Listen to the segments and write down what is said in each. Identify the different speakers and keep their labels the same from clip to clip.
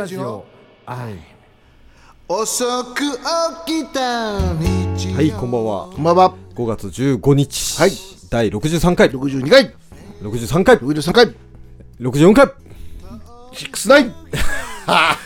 Speaker 1: ラジオ。はい。
Speaker 2: 遅く起きた日
Speaker 1: はいこんばんは。
Speaker 2: こんばんは。
Speaker 1: 5月15日。
Speaker 2: はい。
Speaker 1: 第63回。
Speaker 2: 62回。
Speaker 1: 63回。
Speaker 2: 63回。
Speaker 1: 64回。
Speaker 2: 69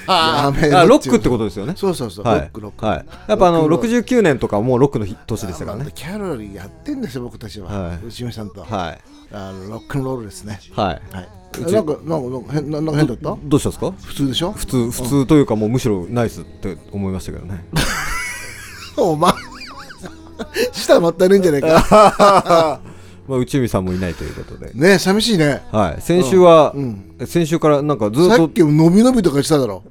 Speaker 2: やめろ
Speaker 1: あロックってことですよね。
Speaker 2: そうそうそう、
Speaker 1: はい。
Speaker 2: ロックロック。
Speaker 1: はい。やっぱあの
Speaker 2: ロック
Speaker 1: 69年とかもうロックの日年でしたからね。
Speaker 2: まあキャロリーやってんですよ僕たちは、
Speaker 1: はい。
Speaker 2: 内海さんと、
Speaker 1: はい。
Speaker 2: あのロックンロールですね。
Speaker 1: はい。
Speaker 2: はいなんかなんかなんか変ななんか変だった？
Speaker 1: どうしたんですか？
Speaker 2: 普通でしょ？
Speaker 1: 普通普通というかもうむしろナイスって思いましたけどね。
Speaker 2: お前舌まったねんじゃないか。
Speaker 1: まあ内海さんもいないということで。
Speaker 2: ね寂しいね。
Speaker 1: はい。先週は
Speaker 2: うん。
Speaker 1: 先週からなんかずっと
Speaker 2: さっきも伸び伸びとかしただろ。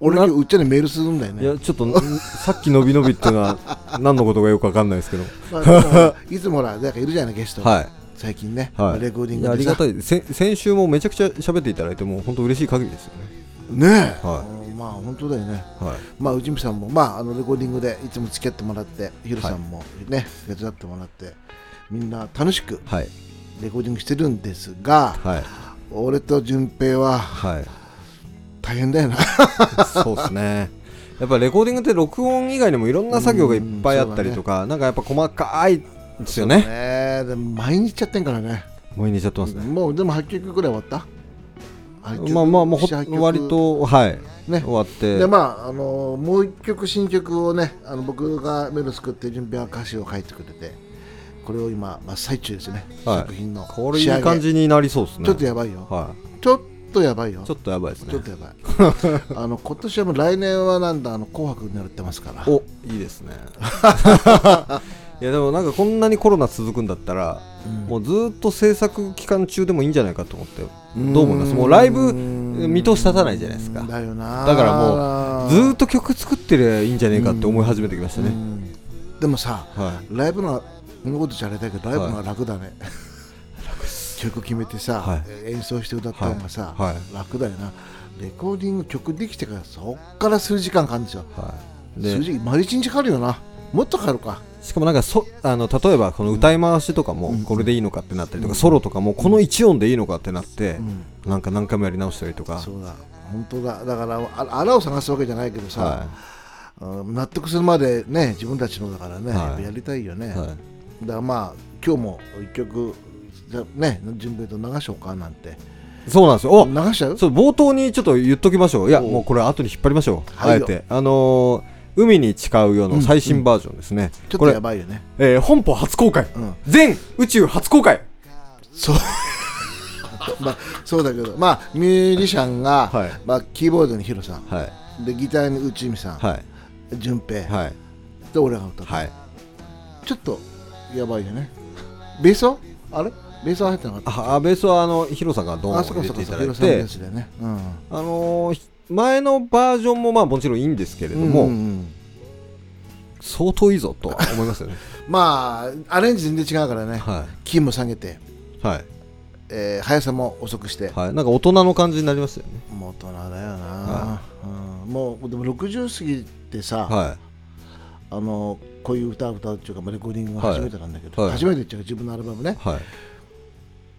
Speaker 2: 俺今日うっちゃんにメールするんだよね。
Speaker 1: いやちょっとんさっき伸び伸びっていうのは何のことかよくわかんないですけど。
Speaker 2: まあいつもほらなんかいるじゃないゲスト。
Speaker 1: はい
Speaker 2: 最近ね、
Speaker 1: はい。
Speaker 2: レコーディングでさ。
Speaker 1: りがたい。せ先週もめちゃくちゃ喋っていただいてもう本当嬉しい限りですよね。
Speaker 2: ねえ、
Speaker 1: は
Speaker 2: うんまあ本当だよね。
Speaker 1: はい。
Speaker 2: まあ内海さんもまああのレコーディングでいつも付き合ってもらってヒロさんもね、手伝ってもらってみんな楽しく
Speaker 1: はい。
Speaker 2: レコーディングしてるんですが
Speaker 1: はい。
Speaker 2: 俺と順平は
Speaker 1: はい。
Speaker 2: 大変だよな。
Speaker 1: そうですね。やっぱレコーディングって録音以外にもいろんな作業がいっぱいあったりとか、なんかやっぱ細かいですよね。
Speaker 2: ね。でも毎日やってんからね。
Speaker 1: 毎日やってますね、
Speaker 2: もうでも8曲ぐらい終わった？8曲
Speaker 1: まあまあもうほ
Speaker 2: 7 8曲。
Speaker 1: 割とはい、
Speaker 2: ね。
Speaker 1: 終わって。
Speaker 2: でまああのもう一曲新曲をねあの僕がメロ作って順平は歌詞を書いてくれてこれを今真っ最中ですね、
Speaker 1: はい。
Speaker 2: 作品の
Speaker 1: これいい感じになりそうですね。
Speaker 2: ちょっとやばいよ、
Speaker 1: は
Speaker 2: ちょっとやばいよ。
Speaker 1: いちょっとやばいですね。
Speaker 2: ちょっとやばい。あの今年はもう来年はなんだあの紅白になってますから。
Speaker 1: おいいですね いやでもなんかこんなにコロナ続くんだったら、もうずーっと制作期間中でもいいんじゃないかと思ってどう思います？もうライブ見通し立たないじゃないですか。
Speaker 2: だよな。
Speaker 1: だからもうずーっと曲作ってりゃいいんじゃねえかって思い始めてきましたね、
Speaker 2: うん。でもさ
Speaker 1: は
Speaker 2: ライブのはこんなことじゃあれだけどライブのは楽だね、曲決めてさ、
Speaker 1: は
Speaker 2: 演奏して歌った方がさ、
Speaker 1: はい。は
Speaker 2: 楽だよな。レコーディング曲できてからそっから数時間かかるんですよ。
Speaker 1: い、はい、で
Speaker 2: 数時丸一日かかるよな。もっとかかるか
Speaker 1: しかもなんかそあの例えばこの歌い回しとかもこれでいいのかってなったりとか、ソロとかもこの1音でいいのかってなって、なんか何回もやり直したりとか。
Speaker 2: そうだ。本当だ。だからあ穴を探すわけじゃないけどさ、
Speaker 1: は
Speaker 2: うん納得するまでね自分たちのだからね、
Speaker 1: はい。
Speaker 2: やっぱやりたいよね、
Speaker 1: いはい。
Speaker 2: だからまあ今日も一曲じゃね準備と流しようかなんて。
Speaker 1: そうなんですよ。お
Speaker 2: 流しちゃう？
Speaker 1: そう冒頭にちょっと言っときましょう。いや
Speaker 2: お
Speaker 1: もうこれ後に引っ張りましょう、あえて。あのー海に誓うよの最新バージョンですね、
Speaker 2: ちょっと
Speaker 1: これ
Speaker 2: やばいよね。
Speaker 1: えー本邦初公開、
Speaker 2: うん。
Speaker 1: 全宇宙初公開。
Speaker 2: そう。まあそうだけどまあミュージシャンが、
Speaker 1: はい。
Speaker 2: まあ、キーボードにヒロさん。
Speaker 1: はい。
Speaker 2: でギターに内海さん、
Speaker 1: はい。
Speaker 2: 順平、
Speaker 1: はい。
Speaker 2: で俺が歌って、
Speaker 1: はい。
Speaker 2: ちょっとやばいよね。ベースは？あれ？ベースは入ってなかった
Speaker 1: ああベースはあのヒロさんがドンを
Speaker 2: あそこ
Speaker 1: 入れていただい
Speaker 2: そこそこヒロさんの
Speaker 1: て
Speaker 2: やつだよね。うん。
Speaker 1: あのーひ前のバージョンもまあもちろんいいんですけれども、
Speaker 2: うんうんうん
Speaker 1: 相当いいぞとは思いますよね。
Speaker 2: まあアレンジ全然違うからね、
Speaker 1: は
Speaker 2: キーも下げて、
Speaker 1: いはい。
Speaker 2: えー速さも遅くして、
Speaker 1: はい。なんか大人の感じになりますよね。
Speaker 2: もう大人だよな、
Speaker 1: は
Speaker 2: うん、もうでも60過ぎてさ、
Speaker 1: は
Speaker 2: あのこういう歌を歌うっていうかまあレコーディングが初めてなんだけど、
Speaker 1: はい。
Speaker 2: 初めてっていうか自分のアルバムね。
Speaker 1: いはい。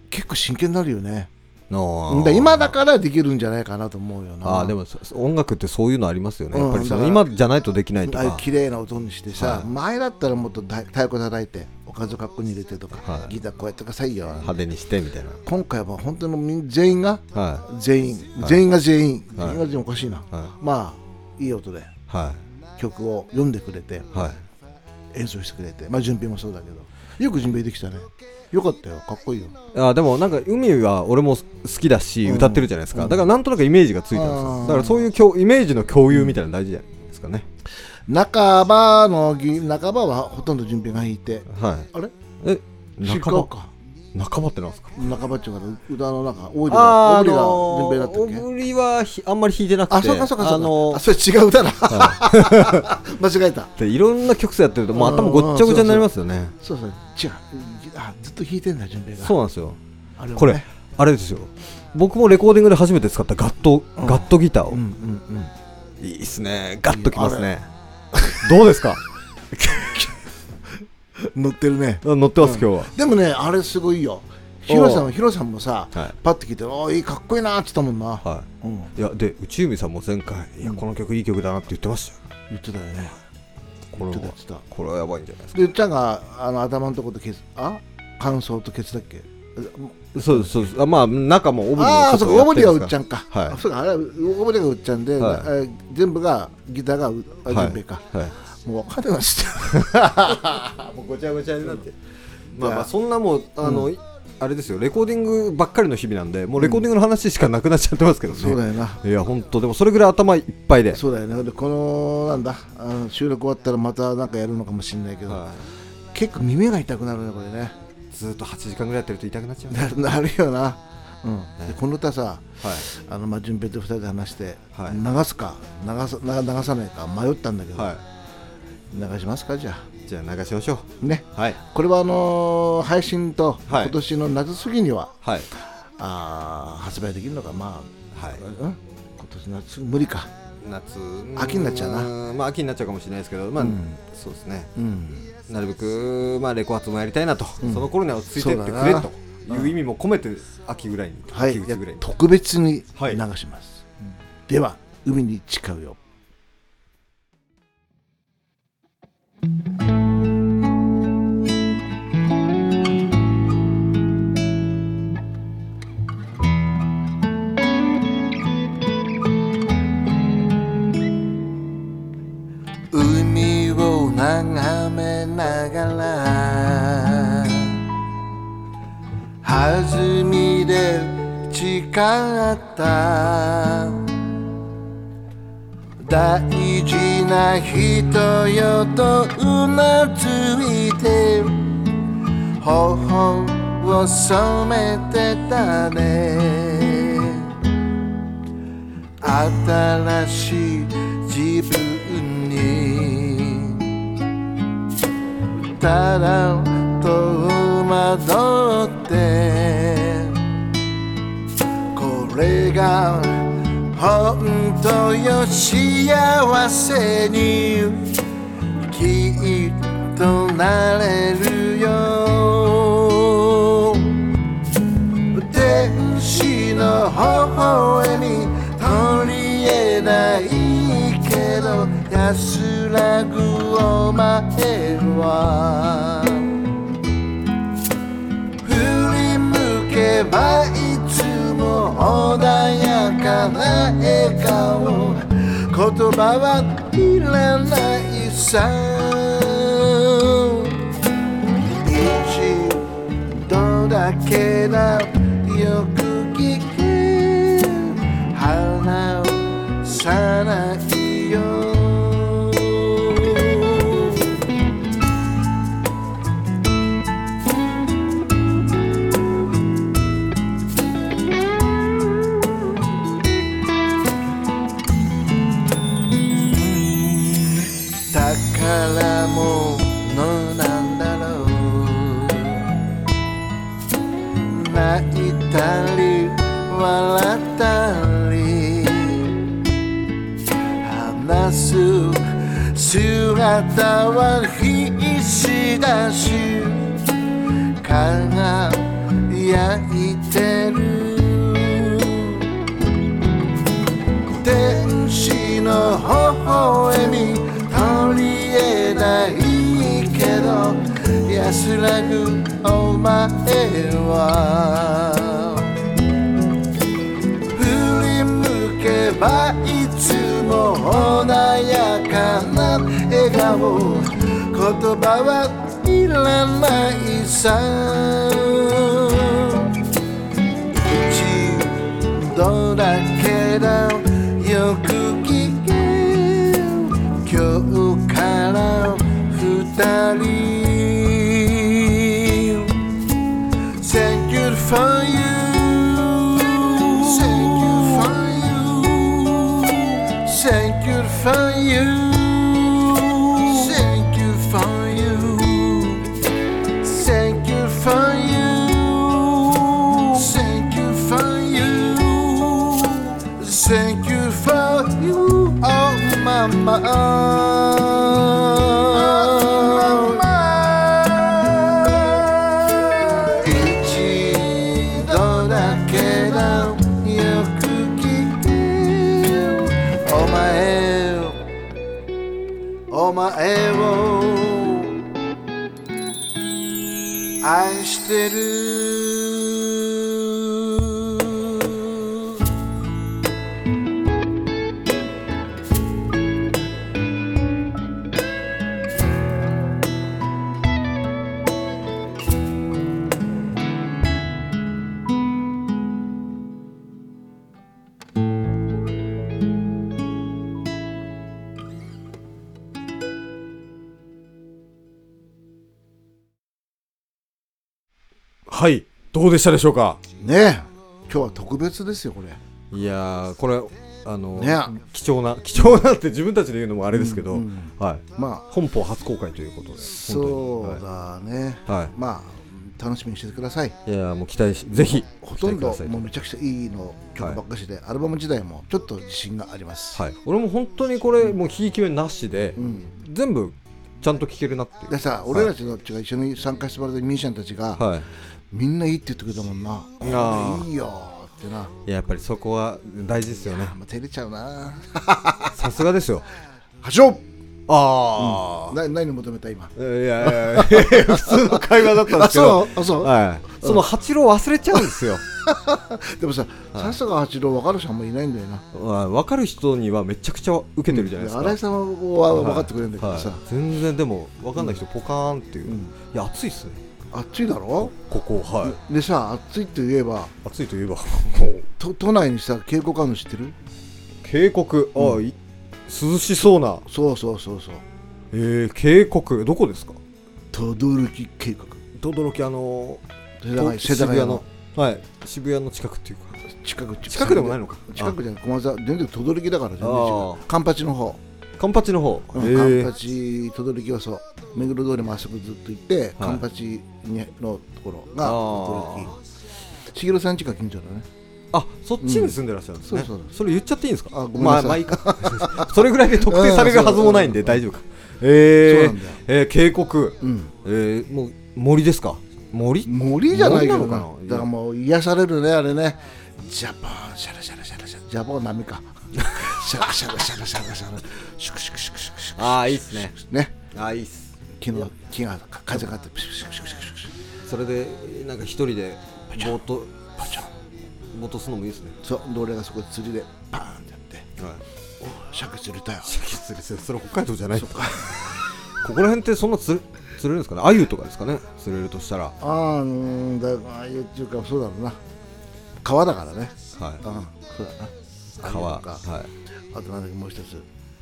Speaker 2: 結構真剣になるよね。
Speaker 1: の
Speaker 2: だ今だからできるんじゃないかなと思うよな。
Speaker 1: ああでもそ音楽ってそういうのありますよね、やっぱり今じゃないとできないとか。
Speaker 2: 綺麗な音にしてさ、
Speaker 1: はい。
Speaker 2: 前だったらもっと太太鼓叩いておかずかっこに入れてとか、
Speaker 1: はい。
Speaker 2: ギターこうやってくださいよ。
Speaker 1: 派手にしてみたいな。
Speaker 2: 今回は本当に全員が
Speaker 1: は
Speaker 2: 全員、
Speaker 1: はい。
Speaker 2: 全員が全員、
Speaker 1: はい。
Speaker 2: 全員が全員おかしいな、まあいい音で
Speaker 1: は
Speaker 2: 曲を読んでくれて演奏してくれてまあ順平もそうだけどよく準備できたねよかったよ。かっこいいよ。
Speaker 1: あでもなんか海は俺も好きだし
Speaker 2: うん。
Speaker 1: 歌ってるじゃないですか、
Speaker 2: うん。
Speaker 1: だからなんとなくイメージがついたんですよだからそういう共イメージの共有みたいなの大事じゃないですかね、
Speaker 2: 半ばのぎ半ばはほとんど準備が弾いて。
Speaker 1: はい。
Speaker 2: あれ？
Speaker 1: え
Speaker 2: 違
Speaker 1: 半ば
Speaker 2: うか。
Speaker 1: 半ばってなんですか？
Speaker 2: 半ばっていうか歌の中オーリがオーリが順平だったっけ？
Speaker 1: オブリはひあんまり弾いてなくて。
Speaker 2: あそうかそうかそうか。
Speaker 1: あの
Speaker 2: あそれ違う歌だ。間違えた。
Speaker 1: でいろんな曲数やってるともう頭ごっちゃごちゃになりますよね。
Speaker 2: そうそう。違うあずっと弾いてんだ順平が。
Speaker 1: そうなんですよ。
Speaker 2: あれをね。
Speaker 1: これあれですよ。僕もレコーディングで初めて使ったガット、
Speaker 2: うん。
Speaker 1: ガットギターを、
Speaker 2: うんうんうん。
Speaker 1: いいっすね。ガッときますね。どうですか？
Speaker 2: 乗ってるね。
Speaker 1: あ乗ってます、今日は。
Speaker 2: でもねあれすごいよ。ヒロさんヒロさんもさ、
Speaker 1: はい。
Speaker 2: パッと聞いて「おーいいかっこいいな」って言ったもんな、
Speaker 1: は
Speaker 2: うん、
Speaker 1: いいやで内海さんも前回「いやこの曲いい曲だな」って言ってましたよ。
Speaker 2: 言ってたよね。
Speaker 1: これはこれはやばいんじゃないです
Speaker 2: でうっちゃんがあの頭のところとケツあ？感想とケツだっけ？
Speaker 1: かそうですそうです。あまあ中もオブリも
Speaker 2: ああそうかオブリはうっちゃ
Speaker 1: ん
Speaker 2: んか、
Speaker 1: はい。
Speaker 2: あそうかあれはオブリがうっちゃんで、
Speaker 1: はい。
Speaker 2: あ全部がギターがうあ
Speaker 1: はい。はい。
Speaker 2: もう分かってました
Speaker 1: もうごちゃごちゃになって。まあまあそんなもうあの、あれですよ。レコーディングばっかりの日々なんでもうレコーディングの話しかなくなっちゃってますけどね、
Speaker 2: そうだよな。い
Speaker 1: や本当。でもそれぐらい頭いっぱいで。
Speaker 2: そうだよねでこのなんだあの収録終わったらまたなんかやるのかもしれないけど、
Speaker 1: は
Speaker 2: 結構耳が痛くなるねこれね。
Speaker 1: いずーっと8時間ぐらいやってると痛くなっちゃうね。
Speaker 2: な なるよな、うん。でこの歌さ
Speaker 1: はい。
Speaker 2: あのまあ順平と二人で話して、
Speaker 1: はい。
Speaker 2: 流すか流さな流さないか迷ったんだけど、
Speaker 1: は
Speaker 2: 流しますかじゃ
Speaker 1: いじゃあ流しましょ
Speaker 2: あね。
Speaker 1: うはい。
Speaker 2: これはあのー配信と
Speaker 1: はい。
Speaker 2: 今年の夏過ぎには、
Speaker 1: はい。
Speaker 2: あー発売できるのかまあ、
Speaker 1: はい。
Speaker 2: うん、今年夏無理か。
Speaker 1: 夏
Speaker 2: 秋になっちゃうな。
Speaker 1: ーんまあ秋になっちゃうかもしれないですけどまあ、
Speaker 2: うん。
Speaker 1: そうですね。
Speaker 2: うん
Speaker 1: なるべくまあレコ発もやりたいなと、
Speaker 2: うん。
Speaker 1: その頃には落ち着いてってくれと。
Speaker 2: な。
Speaker 1: いう意味も込めて秋ぐらいに、
Speaker 2: はい。
Speaker 1: 秋口ぐらいに。
Speaker 2: 特別に流
Speaker 1: はい。
Speaker 2: します、では海に誓うよを染めてたね。新しい自分に。ただ戸惑って。これが本当よ幸せに。きっとなれる。安らぐお前は。振り向けばいつも穏やかな笑顔。言葉はいらないさ。一度だけだよく聞け花をさないを言葉はいらないさ前を愛してる
Speaker 1: どうでしたでしょうか？
Speaker 2: ねえ。今日は特別ですよこれ。
Speaker 1: いやーこれあの、
Speaker 2: ね。
Speaker 1: 貴重な 貴重なって自分たちで言うのもあれですけど、
Speaker 2: うんうん。
Speaker 1: はい。
Speaker 2: ま
Speaker 1: 本邦初公開ということで
Speaker 2: あそうだね、
Speaker 1: はい、はい。
Speaker 2: まあ楽しみにしててください。
Speaker 1: いやーもう期待しぜひ
Speaker 2: ほとんどもうめちゃくちゃいいの曲ばっかしで、アルバム自体もちょっと自信があります、
Speaker 1: はい、俺も本当にこれもうひいき目なしで、
Speaker 2: うん、
Speaker 1: 全部ちゃんと聴けるなって
Speaker 2: でさ俺たちのが一緒に参加してもらったミュージシャンたちが、
Speaker 1: はい
Speaker 2: みんないいって言ってくれたもんな。これいいよってな、
Speaker 1: いややっぱりそこは大事ですよね。
Speaker 2: まあ、照れちゃうな。
Speaker 1: さすがですよ。
Speaker 2: 波長
Speaker 1: ああ、
Speaker 2: な何求めた今？
Speaker 1: いやいやいや 普通の会話だったんで
Speaker 2: あ
Speaker 1: すけど。
Speaker 2: そう？あそう、
Speaker 1: はい、その八郎忘れちゃうんですよ。
Speaker 2: でもささすが八郎分かる人あんまいないんだよな。
Speaker 1: まあ分かる人にはめちゃくちゃ受けてるじゃないですか、
Speaker 2: 新井さんは分かってくれるんだけどさ、
Speaker 1: はい。全然でも分かんない人ポカーンっていう、
Speaker 2: うん。
Speaker 1: いや暑いっすね
Speaker 2: 暑いだろ？
Speaker 1: ここはい。
Speaker 2: でさ暑いって言えば。
Speaker 1: 暑いといえば。
Speaker 2: 都都内にさ渓谷あるの知ってる？
Speaker 1: 渓谷ああ、い涼しそうな。
Speaker 2: そうそうそうそう。
Speaker 1: えー、渓谷どこですか？
Speaker 2: 轟渓谷
Speaker 1: 轟あの
Speaker 2: 世田谷
Speaker 1: と
Speaker 2: 世田谷の。
Speaker 1: はい。渋谷の近くっていうか。
Speaker 2: 近く
Speaker 1: 近くでもないのか。
Speaker 2: 近くじゃない。駒沢全然轟だから全然違
Speaker 1: あ
Speaker 2: うカンパチの方
Speaker 1: カンパチの方、
Speaker 2: カンパチ轟はそう目黒通りまっすぐずっと行って、カンパチにのところが
Speaker 1: あ
Speaker 2: 轟茂さん家が近所だね。
Speaker 1: あそっちに住んでらっしゃるんですね、
Speaker 2: うん。そうそう
Speaker 1: それ言っちゃっていいんですか？
Speaker 2: あごめんなさい。
Speaker 1: まあまあ それぐらいで特定されるはずもないんで
Speaker 2: うん
Speaker 1: 大丈夫か。えー。えー、渓谷、
Speaker 2: うん。
Speaker 1: えー、もう森ですか？森？
Speaker 2: 森じゃない
Speaker 1: のかな。
Speaker 2: だからもう癒されるねあれね。ジャパンシャラシャラシャラシャラ。ジャパンは波か シャラシャラシャラシャラシャラシュクシュクシュクシュクシュク
Speaker 1: ああいいっすね
Speaker 2: ね
Speaker 1: ああいいっす
Speaker 2: 木の木が風があってプシュクシュクシュクシュクシュクシュ
Speaker 1: それでなんか一人でボーっと
Speaker 2: パチャン
Speaker 1: ボーっとするのもいいですね
Speaker 2: そうで俺がそこで釣りでパーンってやって
Speaker 1: はい
Speaker 2: お鮭釣れたよ
Speaker 1: 釣りそれ北海道じゃないここら辺ってそんな釣釣れるんですかねアユとかですかね釣れるとしたら
Speaker 2: あーうんだああいうっていうかそうだろうな川だからね
Speaker 1: はい
Speaker 2: うんそうだな
Speaker 1: 川はい
Speaker 2: あとなんだっけもう一つ。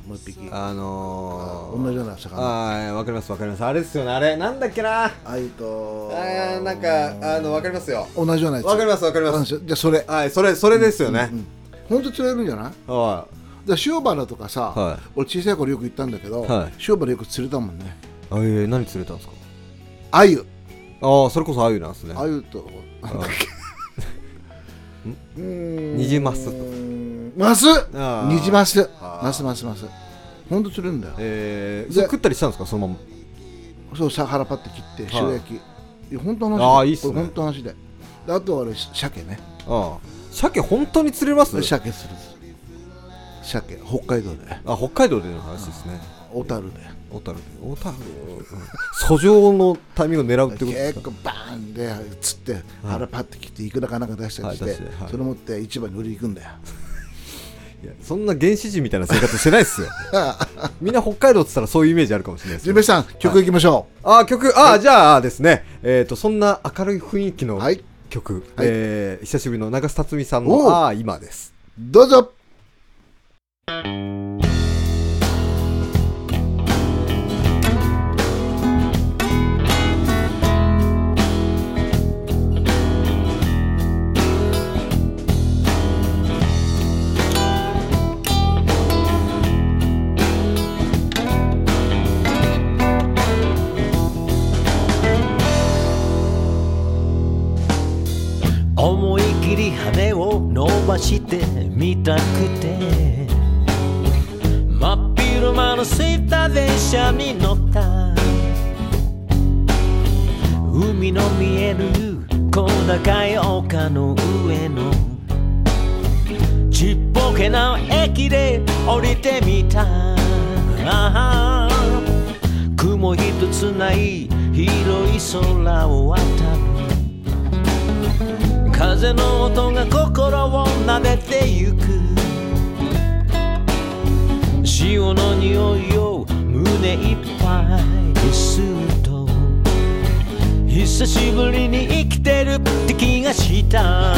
Speaker 2: もう一匹。
Speaker 1: あのー、
Speaker 2: 同じような魚。
Speaker 1: ああわかりますわかります。あれですよねあれ。なんだっけな。あ
Speaker 2: あいと
Speaker 1: ーなんかあのわかりますよ。
Speaker 2: 同じようなやつ。
Speaker 1: わかりますわかります。
Speaker 2: すじゃあそれ。
Speaker 1: はいそれそれですよね、
Speaker 2: 本当釣れるんじゃない？
Speaker 1: は
Speaker 2: ら塩原とかさ、
Speaker 1: はい。
Speaker 2: 俺小さい頃よく行ったんだけど、
Speaker 1: はい。
Speaker 2: 塩原よく釣れたもんね。
Speaker 1: いあえー、何釣れたんですか？
Speaker 2: あゆ
Speaker 1: ああそれこそアユなんですね。
Speaker 2: あゆとなんだっけ。うーん
Speaker 1: ニジマス
Speaker 2: マス
Speaker 1: あー。
Speaker 2: ニジマス
Speaker 1: あ。ー
Speaker 2: マスマスマス本当釣れるんだよ。
Speaker 1: えー、食ったりしたんですか？そのまま。
Speaker 2: そうさ腹パって切って
Speaker 1: はい。
Speaker 2: 塩焼き、いや本当の話
Speaker 1: あーいいっすね。
Speaker 2: 本当の話で。であとは俺鮭ね。
Speaker 1: ああ鮭本当に釣れます？
Speaker 2: 鮭する鮭北海道で。
Speaker 1: あ北海道での話ですね。
Speaker 2: 小樽で。
Speaker 1: 小樽で。小樽？訴状のタイミングを狙うってことですか？
Speaker 2: 結構バーンで釣って腹パって切っていくらかなんか出したりして、
Speaker 1: はい。
Speaker 2: それ持って市場に売りに行くんだよ
Speaker 1: いやそんな原始人みたいな生活してないっすよ。みんな北海道っつったらそういうイメージあるかもしれないですけど
Speaker 2: ジュンベイさん曲いきましょ
Speaker 1: あ曲あ、じゃあですね。えっ、とそんな明るい雰囲気の
Speaker 2: うはい。
Speaker 1: 曲、
Speaker 2: はい。
Speaker 1: えー久しぶりの長須辰巳さんの「ああ今」です。
Speaker 2: どうぞ
Speaker 3: してみたくて。真っ昼間の空いた電車に乗った。海の見える小高い丘の上の。ちっぽけな駅で降りてみた。雲一つない広い空を渡る。風の音が心を撫でてゆく。潮の匂いを胸いっぱいで吸うと久しぶりに生きてるって気がした。あ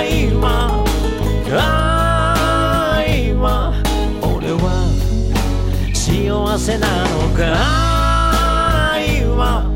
Speaker 3: ー今あー今俺は幸せなのか。あー今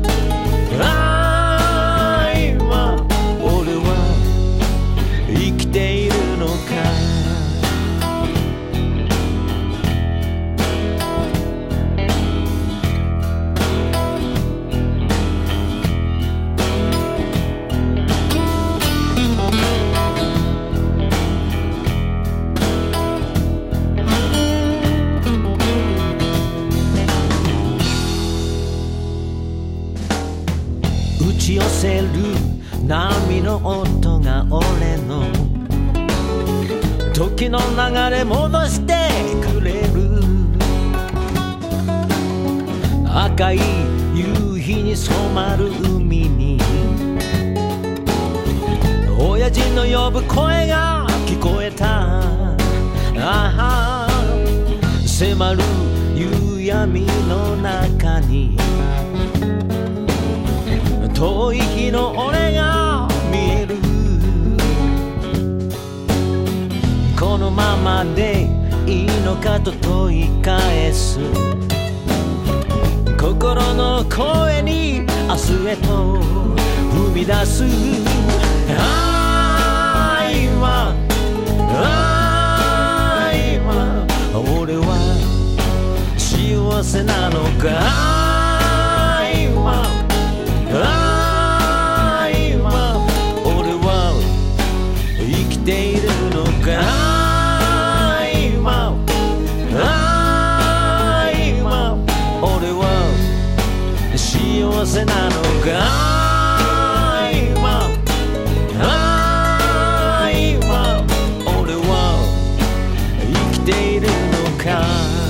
Speaker 3: のかと問い返す。心の声に明日へと踏み出す。ああ今ああ今俺は幸せなのか？ああ今る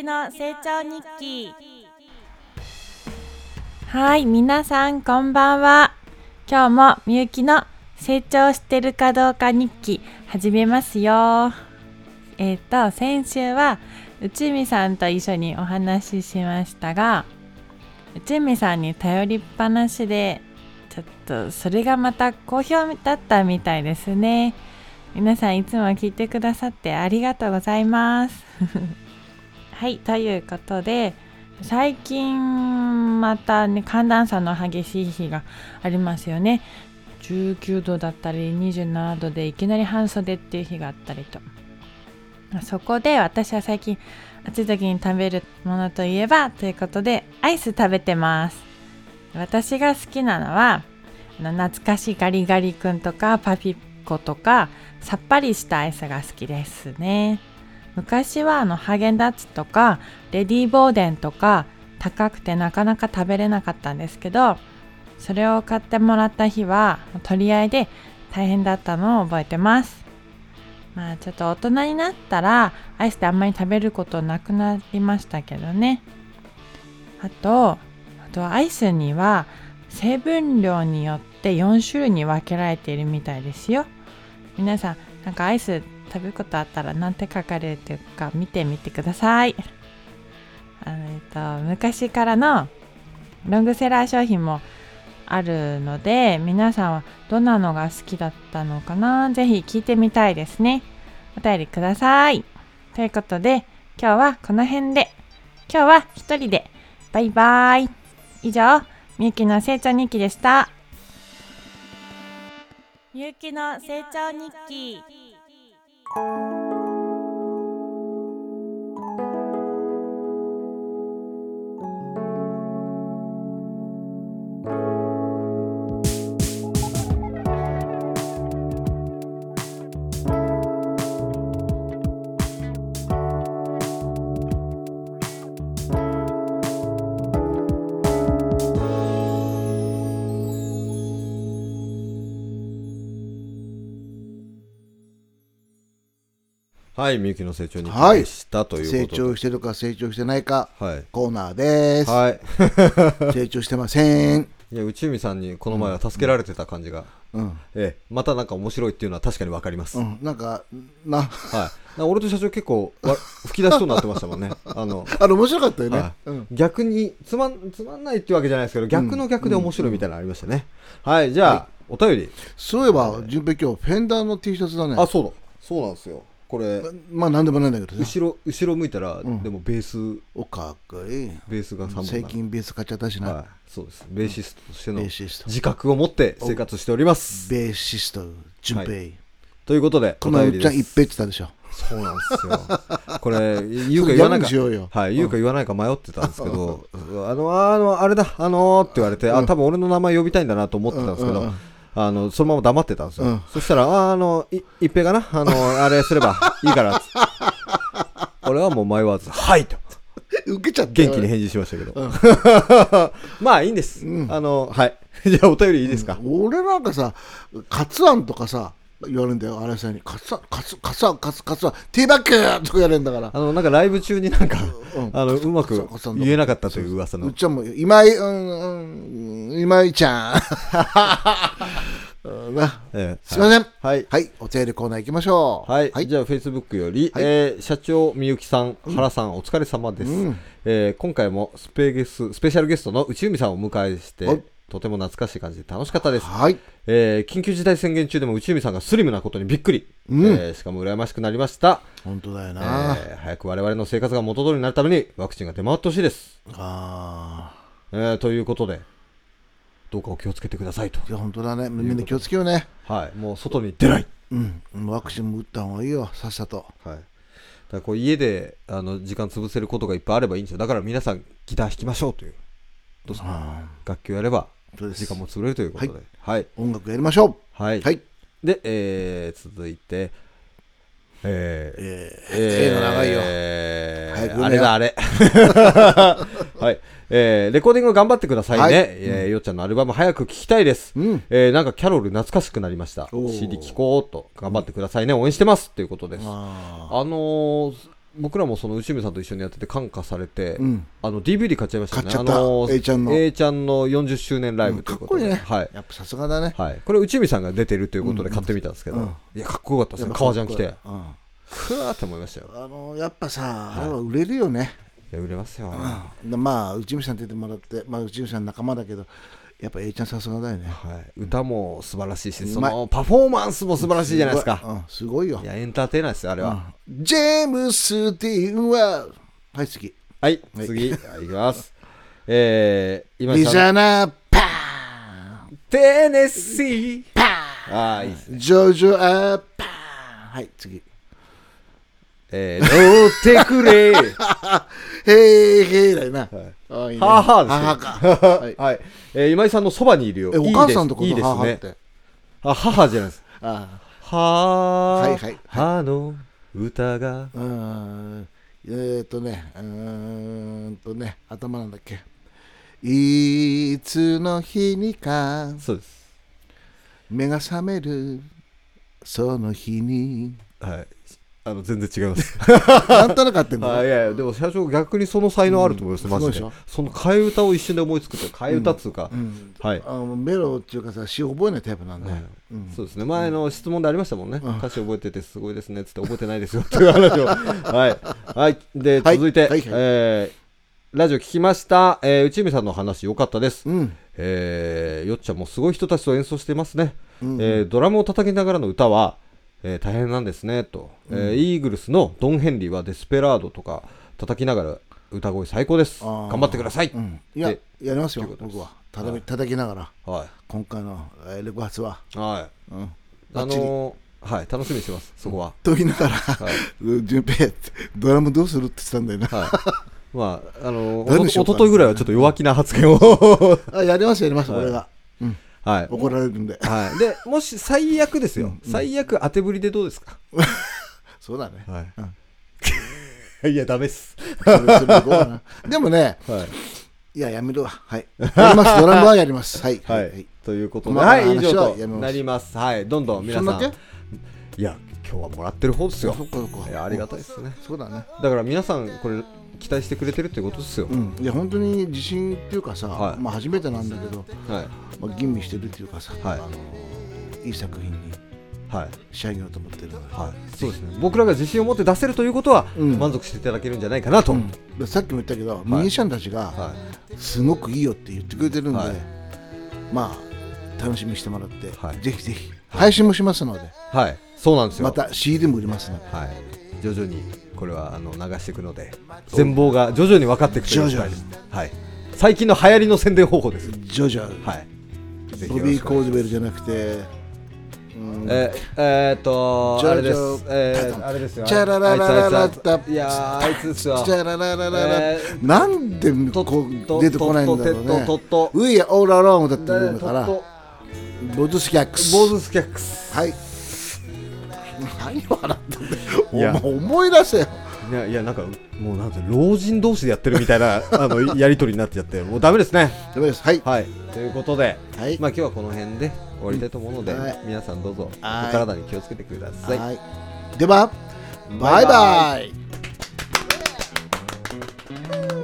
Speaker 3: きの
Speaker 4: 成長日記。はい皆さんこんばんは。今日もみゆきの成長してるかどうか日記始めますよ。えっ、と先週は内海さんと一緒にお話ししましたが内海さんに頼りっぱなしでちょっとそれがまた好評だったみたいですね。皆さんいつも聞いてくださってありがとうございます。はいということで最近またね寒暖差の激しい日がありますよね。19度だったり27度でいきなり半袖っていう日があったりと。そこで私は最近暑い時に食べるものといえばということでアイス食べてます。私が好きなのは懐かしいガリガリ君とかパピ子とかさっぱりしたアイスが好きですね。昔はあのハーゲンダッツとかレディーボーデンとか高くてなかなか食べれなかったんですけどそれを買ってもらった日は取り合いで大変だったのを覚えてます。まあちょっと大人になったらアイスってあんまり食べることなくなりましたけどね。あとあとアイスには成分量によって4種類に分けられているみたいですよ。皆さんなんかアイス食べることあったら何て書かれてるか見てみてください。あの、えっと、昔からのロングセラー商品もあるので皆さんはどんなのが好きだったのかなぜひ聞いてみたいですね。お便りください。ということで今日はこの辺で。今日は一人で。バイバイ。以上みゆきの成長日記でした。みゆきの成長日記。
Speaker 1: Música はいみゆきの成長日記
Speaker 2: はい
Speaker 1: でしたという
Speaker 2: 成
Speaker 1: ことで。
Speaker 2: 長してるか成長してないか
Speaker 1: はい。
Speaker 2: コーナーです、
Speaker 1: はい。
Speaker 2: 成長してません。
Speaker 1: いや内海さんにこの前は助けられてた感じが、
Speaker 2: うん、
Speaker 1: ええ。またなんか面白いっていうのは確かにわかります、
Speaker 2: うん、なんかな。
Speaker 1: はい。俺と社長結構わ 吹き出しそうになってましたもんね。あの。
Speaker 2: あの面白かったよね、
Speaker 1: はい。
Speaker 2: うん、
Speaker 1: 逆につまんつまんないっていうわけじゃないですけど逆の逆で面白いみたいなのありましたね、はい。じゃあ、お便り。
Speaker 2: そういえば順平今日フェンダーの T シャツだね。
Speaker 1: あそうだ。そうなんですよこれ
Speaker 2: まあなんでもないんだけどさ。
Speaker 1: 後ろ後ろ向いたら、
Speaker 2: ん。
Speaker 1: でもベース。
Speaker 2: おかっこいい。
Speaker 1: ベースが3本
Speaker 2: 最近ベース買っちゃったしな、
Speaker 1: はい。そうです。ベーシストとしての
Speaker 2: ベーシスト。
Speaker 1: 自覚を持って生活しております。
Speaker 2: ベーシスト順平、
Speaker 1: はということで
Speaker 2: このうっちゃん一
Speaker 1: です
Speaker 2: 平って言ったでしょ。
Speaker 1: そうなんですよ。これ 言うか言わないか。はい言うか言わないか迷ってたんですけどあのあのあれだあのーって言われてあ多分俺の名前呼びたいんだなと思ってたんですけど
Speaker 2: うんうんうん
Speaker 1: あのそのまま黙ってたんですよ、
Speaker 2: うん。
Speaker 1: そしたらああのい一平がなあの あれすればいいからっつって。俺はもう迷わず「はい」と。
Speaker 2: 受けちゃったよ。
Speaker 1: 元気に返事しましたけど、まあいいんです、あのはい。じゃあお便りいいですか、
Speaker 2: 俺なんかさカツアンとかさ言われるんだよ。荒井さんにカツアンカツカツアンカツカツアンティーバッグとか言われるんだから。
Speaker 1: あのなんかライブ中になんか、
Speaker 2: うん。
Speaker 1: あのうまく言えなかったという噂の。
Speaker 2: うっちゃんも今井うんうん今井ちゃん。うん。な
Speaker 1: ええ。
Speaker 2: すいません。
Speaker 1: はい。
Speaker 2: はい。お便りコーナー行きましょう。
Speaker 1: はい、
Speaker 2: はい。
Speaker 1: じゃあ、フェイスブックより、
Speaker 2: はい。
Speaker 1: えー社長みゆきさん、原さん、お疲れ様です、
Speaker 2: うん。
Speaker 1: えー今回もスペゲススペシャルゲストの内海さんをお迎えして、
Speaker 2: はい
Speaker 1: とても懐かしい感じで楽しかったです、
Speaker 2: はい。
Speaker 1: えー緊急事態宣言中でも内海さんがスリムなことにびっくり、
Speaker 2: うん。
Speaker 1: えーしかも羨ましくなりました、
Speaker 2: 本当だよ
Speaker 1: え
Speaker 2: な
Speaker 1: ー早く我々の生活が元通りになるためにワクチンが出回ってほしいです、
Speaker 2: あ
Speaker 1: えーということでどうかお気をつけてくださいと。
Speaker 2: あいや本当だね。みんな気をつけようね。
Speaker 1: はい。もう外に出ない。
Speaker 2: うん。ワクチンも打った方がいいよ。さっさと。
Speaker 1: はい。だからこう家であの時間潰せることがいっぱいあればいいんですよ。だから皆さんギター弾きましょうという。どうですか
Speaker 2: あ
Speaker 1: 楽器をやれば時間も潰れるということで。はい。
Speaker 2: 音楽やりましょ
Speaker 1: はい。
Speaker 2: うはい
Speaker 1: で、えー続いて、えー
Speaker 2: えー
Speaker 1: えー
Speaker 2: 長いよ
Speaker 1: えーあれだ、あれ。はい。えーレコーディング頑張ってくださいね。
Speaker 2: はい
Speaker 1: えーよっちゃんのアルバム早く聴きたいです。
Speaker 2: うん
Speaker 1: えーなんかキャロル懐かしくなりました。CD 聴こうと。頑張ってくださいね。応援してます。ということです。
Speaker 2: あ
Speaker 1: あのー僕らもその内海さんと一緒にやってて感化されて、
Speaker 2: うん。
Speaker 1: あの DVD 買っちゃいましたね。
Speaker 2: た。
Speaker 1: あのー
Speaker 2: A ちゃんの。
Speaker 1: A ちゃんの40周年ライブということで、
Speaker 2: うん。かっこいいね。
Speaker 1: はい。
Speaker 2: やっぱさすがだね。
Speaker 1: はい、これ内海さんが出てるということで買ってみたんですけど、
Speaker 2: うん。うん
Speaker 1: いやかっこよかったですね。革ジャン着て。
Speaker 2: うん。
Speaker 1: ふわーって思いましたよ。
Speaker 2: あのやっぱさ、は売れるよね、
Speaker 1: いや売れますよ、
Speaker 2: でまあ内海さんって言ってもらって、まあ、内海さん仲間だけどやっぱ A ちゃんさすがだよね。
Speaker 1: はい、歌も素晴らしいしそのパフォーマンスも素晴らしいじゃないですか。
Speaker 2: うん、すごいよ。
Speaker 1: いやエンターテイナーですよあれは、
Speaker 2: うん。ジェームス・ティーンははい次。
Speaker 1: はい
Speaker 2: はい。
Speaker 1: 次、はい、いきます。えー、今
Speaker 2: リザナパ
Speaker 1: テネシー。
Speaker 2: ーパ
Speaker 1: ああいいですね。
Speaker 2: ージョジョアパーはい次
Speaker 1: えー、乗ってくれ。
Speaker 2: へいへいだよな、
Speaker 1: はい。はあはあです
Speaker 2: か。はい。
Speaker 1: はい、えー、今井さんのそばにいるよ。
Speaker 2: えお母さんとこ
Speaker 1: いいですね。あ母じゃないです。
Speaker 2: あ
Speaker 1: は
Speaker 2: はいはいはい。
Speaker 1: あの歌が。
Speaker 2: うーん。えーっとね。うーんとね。頭なんだっけ。いつの日にか。
Speaker 1: そうです。
Speaker 2: 目が覚める。その日に。
Speaker 1: はいあの全然違います。
Speaker 2: なんとなく合ってんだ
Speaker 1: あいやいやでも社長逆にその才能あると思います、
Speaker 2: うん。
Speaker 1: マジで。その替え歌を一瞬で思いつくって替え歌っつうか、
Speaker 2: うん。
Speaker 1: はい。
Speaker 2: あのメロっていうかさ詩覚えないタイプなんだよ、
Speaker 1: はい
Speaker 2: うん。
Speaker 1: そうですね。前の質問でありましたもんね、
Speaker 2: うん。
Speaker 1: 歌詞覚えててすごいですねっつって覚えてないですよっていう話を。はい、はい、で
Speaker 2: はい。
Speaker 1: 続いて、
Speaker 2: はい。はい。
Speaker 1: えーラジオ聞きました、えー、内海さんの話良かったです、
Speaker 2: うん。
Speaker 1: えーよっちゃんもすごい人たちと演奏していますね、
Speaker 2: うん。
Speaker 1: えードラムを叩きながらの歌は、えー大変なんですねと、えーイーグルスのドン・ヘンリーはデスペラードとか叩きながら歌声最高です。頑張ってください、
Speaker 2: うん、いや
Speaker 1: で
Speaker 2: やりますよ
Speaker 1: ということです。
Speaker 2: 僕は。叩き叩きながら。
Speaker 1: は
Speaker 2: 今回のえーレコ発は、
Speaker 1: い、はい、
Speaker 2: うん、
Speaker 1: あのーはい。楽しみにしてますそこは、
Speaker 2: と言いながら
Speaker 1: はい「
Speaker 2: 順平ドラムどうする?」って言ってたんだよな。
Speaker 1: はい。まあ、あの、お
Speaker 2: 誰でしょうか
Speaker 1: とおとといぐらいはちょっと弱気な発言を。
Speaker 2: あやりますやります、
Speaker 1: はい。
Speaker 2: 俺が、うん、
Speaker 1: はい。
Speaker 2: 怒られるんで
Speaker 1: はい。で、もし最悪ですよ。最悪当てぶりでどうですか？
Speaker 2: そうだね
Speaker 1: はい。いや、ダメっす。
Speaker 2: それそれでいこうかな でもね
Speaker 1: はい。
Speaker 2: いややめるわはいやりますドラムはやりますはい
Speaker 1: はい。ということで、
Speaker 2: 細
Speaker 1: はい、以上となります。はい。どんどん皆さん。いや、今日はもらってる方ですよ
Speaker 2: そ。っかそっか
Speaker 1: いや、ありがたいですね。
Speaker 2: そうだね
Speaker 1: だから皆さん、これ、期待してくれてるってことですよ。
Speaker 2: うんいや本当に自信っていうかさ、
Speaker 1: はい
Speaker 2: まあ初めてなんだけど、
Speaker 1: はい。
Speaker 2: まあ、吟味してるっていうかさ、
Speaker 1: はい
Speaker 2: あのいい作品に
Speaker 1: はい。
Speaker 2: 仕上げようと思ってるので、
Speaker 1: はい。そうですね。僕らが自信を持って出せるということは、
Speaker 2: うん
Speaker 1: 満足していただけるんじゃないかなと。
Speaker 2: うんでさっきも言ったけど、ミュージシャンたちが
Speaker 1: はい。
Speaker 2: すごくいいよって言ってくれてるんで、
Speaker 1: はい
Speaker 2: まあ楽しみにしてもらって、
Speaker 1: はい
Speaker 2: ぜひぜひ配信もしますので、
Speaker 1: はい。そうなんですよ。
Speaker 2: また CD も売りますので
Speaker 1: はい、徐々にこれはあの流していくので全貌が徐々に分かっていくという
Speaker 2: 徐々に。
Speaker 1: スタイルはい、最近の流行りの宣伝方法です、
Speaker 2: ジョジョ、
Speaker 1: はい、ぜひ
Speaker 2: ボビー・コーズベルじゃなくて、うん。
Speaker 1: えー、えー、っと
Speaker 2: ジョ
Speaker 1: あれです、えー、あれですよ。
Speaker 2: チャラララララ
Speaker 1: あいつあいつあいついやーあいつですよ
Speaker 2: チャラララララ、
Speaker 1: えー
Speaker 2: なんで
Speaker 1: と
Speaker 2: こう出てこないんだろうね。
Speaker 1: とっとと
Speaker 2: We are all alone だって言うんだから。ボズスキャックス。
Speaker 1: と坊主スキャックス。
Speaker 2: はい何笑ってんだよ。お
Speaker 1: いや。
Speaker 2: 前思い出せよ。
Speaker 1: いやいやなんかもうなんて老人同士でやってるみたいな あのやり取りになっちゃってもうダメですね。
Speaker 2: ダメです。はい。
Speaker 1: はい。ということで、
Speaker 2: はい。
Speaker 1: まあ今日はこの辺で終わりたいと思うので、
Speaker 2: はい。
Speaker 1: 皆さんどうぞお
Speaker 2: はい。
Speaker 1: 体に気をつけてください。
Speaker 2: はい。ではバイバイ。街を彩